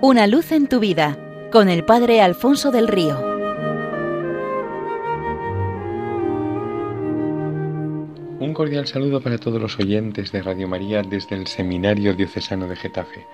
Una luz en tu vida con el Padre Alfonso del Río. Un cordial saludo para todos los oyentes de Radio María desde el Seminario Diocesano de Getafe.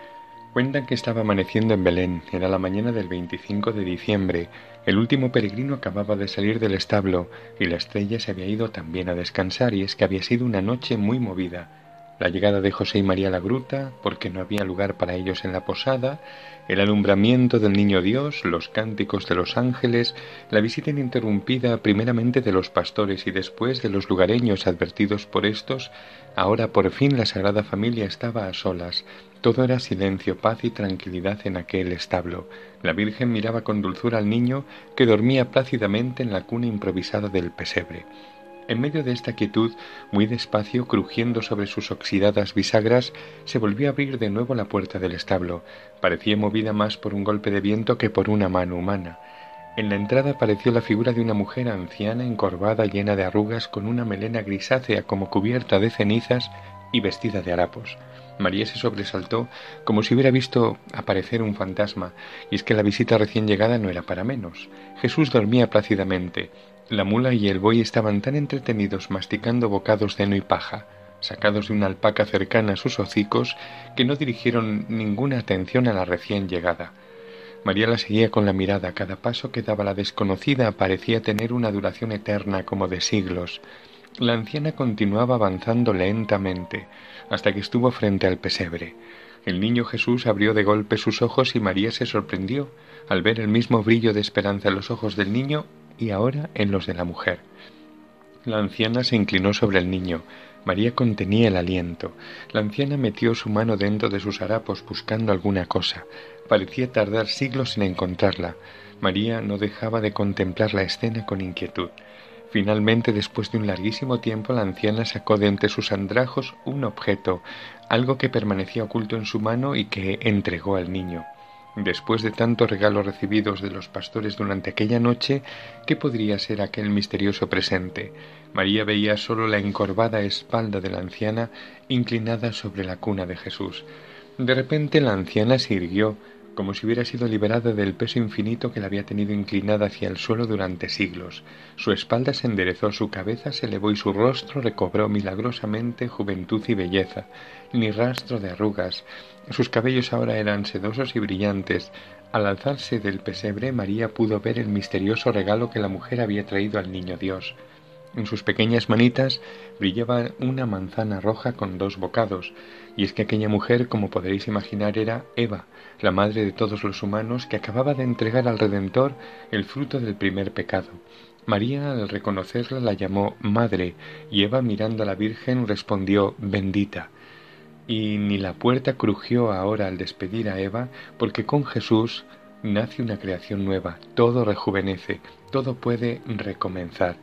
Cuentan que estaba amaneciendo en Belén, era la mañana del 25 de diciembre, el último peregrino acababa de salir del establo y la estrella se había ido también a descansar y es que había sido una noche muy movida la llegada de José y María a la gruta, porque no había lugar para ellos en la posada, el alumbramiento del Niño Dios, los cánticos de los ángeles, la visita ininterrumpida primeramente de los pastores y después de los lugareños advertidos por estos, ahora por fin la Sagrada Familia estaba a solas. Todo era silencio, paz y tranquilidad en aquel establo. La Virgen miraba con dulzura al niño que dormía plácidamente en la cuna improvisada del pesebre. En medio de esta quietud, muy despacio, crujiendo sobre sus oxidadas bisagras, se volvió a abrir de nuevo la puerta del establo. Parecía movida más por un golpe de viento que por una mano humana. En la entrada apareció la figura de una mujer anciana, encorvada, llena de arrugas, con una melena grisácea como cubierta de cenizas y vestida de harapos. María se sobresaltó como si hubiera visto aparecer un fantasma, y es que la visita recién llegada no era para menos. Jesús dormía plácidamente, la mula y el buey estaban tan entretenidos masticando bocados de heno y paja, sacados de una alpaca cercana a sus hocicos, que no dirigieron ninguna atención a la recién llegada. María la seguía con la mirada. Cada paso que daba la desconocida parecía tener una duración eterna como de siglos. La anciana continuaba avanzando lentamente hasta que estuvo frente al pesebre. El niño Jesús abrió de golpe sus ojos y María se sorprendió al ver el mismo brillo de esperanza en los ojos del niño y ahora en los de la mujer. La anciana se inclinó sobre el niño. María contenía el aliento. La anciana metió su mano dentro de sus harapos buscando alguna cosa. Parecía tardar siglos en encontrarla. María no dejaba de contemplar la escena con inquietud. Finalmente, después de un larguísimo tiempo, la anciana sacó de entre sus andrajos un objeto, algo que permanecía oculto en su mano y que entregó al niño. Después de tantos regalos recibidos de los pastores durante aquella noche, ¿qué podría ser aquel misterioso presente? María veía solo la encorvada espalda de la anciana inclinada sobre la cuna de Jesús. De repente la anciana se irguió, como si hubiera sido liberada del peso infinito que la había tenido inclinada hacia el suelo durante siglos. Su espalda se enderezó, su cabeza se elevó y su rostro recobró milagrosamente juventud y belleza, ni rastro de arrugas. Sus cabellos ahora eran sedosos y brillantes. Al alzarse del pesebre, María pudo ver el misterioso regalo que la mujer había traído al niño Dios. En sus pequeñas manitas brillaba una manzana roja con dos bocados, y es que aquella mujer, como podréis imaginar, era Eva, la madre de todos los humanos, que acababa de entregar al Redentor el fruto del primer pecado. María, al reconocerla, la llamó madre, y Eva, mirando a la Virgen, respondió bendita. Y ni la puerta crujió ahora al despedir a Eva, porque con Jesús nace una creación nueva, todo rejuvenece, todo puede recomenzar.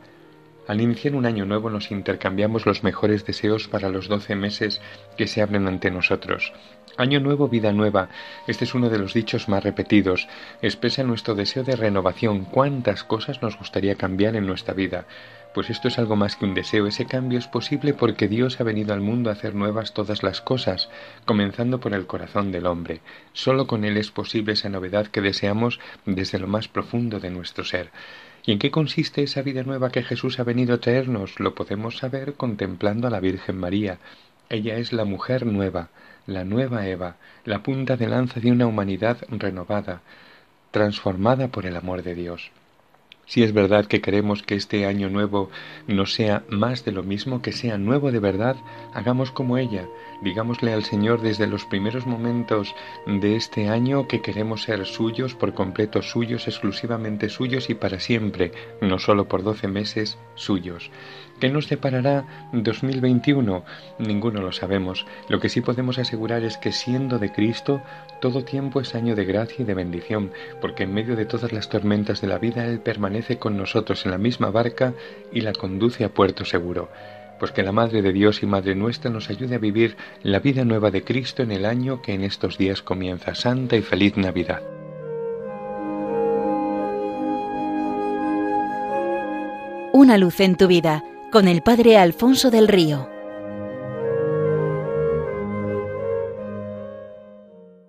Al iniciar un año nuevo nos intercambiamos los mejores deseos para los doce meses que se abren ante nosotros. Año nuevo, vida nueva. Este es uno de los dichos más repetidos. Expresa nuestro deseo de renovación. ¿Cuántas cosas nos gustaría cambiar en nuestra vida? Pues esto es algo más que un deseo. Ese cambio es posible porque Dios ha venido al mundo a hacer nuevas todas las cosas, comenzando por el corazón del hombre. Solo con Él es posible esa novedad que deseamos desde lo más profundo de nuestro ser. ¿Y en qué consiste esa vida nueva que Jesús ha venido a traernos? Lo podemos saber contemplando a la Virgen María. Ella es la mujer nueva, la nueva Eva, la punta de lanza de una humanidad renovada, transformada por el amor de Dios. Si es verdad que queremos que este año nuevo no sea más de lo mismo, que sea nuevo de verdad, hagamos como ella. Digámosle al Señor desde los primeros momentos de este año que queremos ser suyos, por completo suyos, exclusivamente suyos y para siempre, no solo por doce meses, suyos. ¿Qué nos deparará 2021? Ninguno lo sabemos. Lo que sí podemos asegurar es que siendo de Cristo, todo tiempo es año de gracia y de bendición, porque en medio de todas las tormentas de la vida Él con nosotros en la misma barca y la conduce a puerto seguro. Pues que la Madre de Dios y Madre nuestra nos ayude a vivir la vida nueva de Cristo en el año que en estos días comienza. Santa y feliz Navidad. Una luz en tu vida con el Padre Alfonso del Río.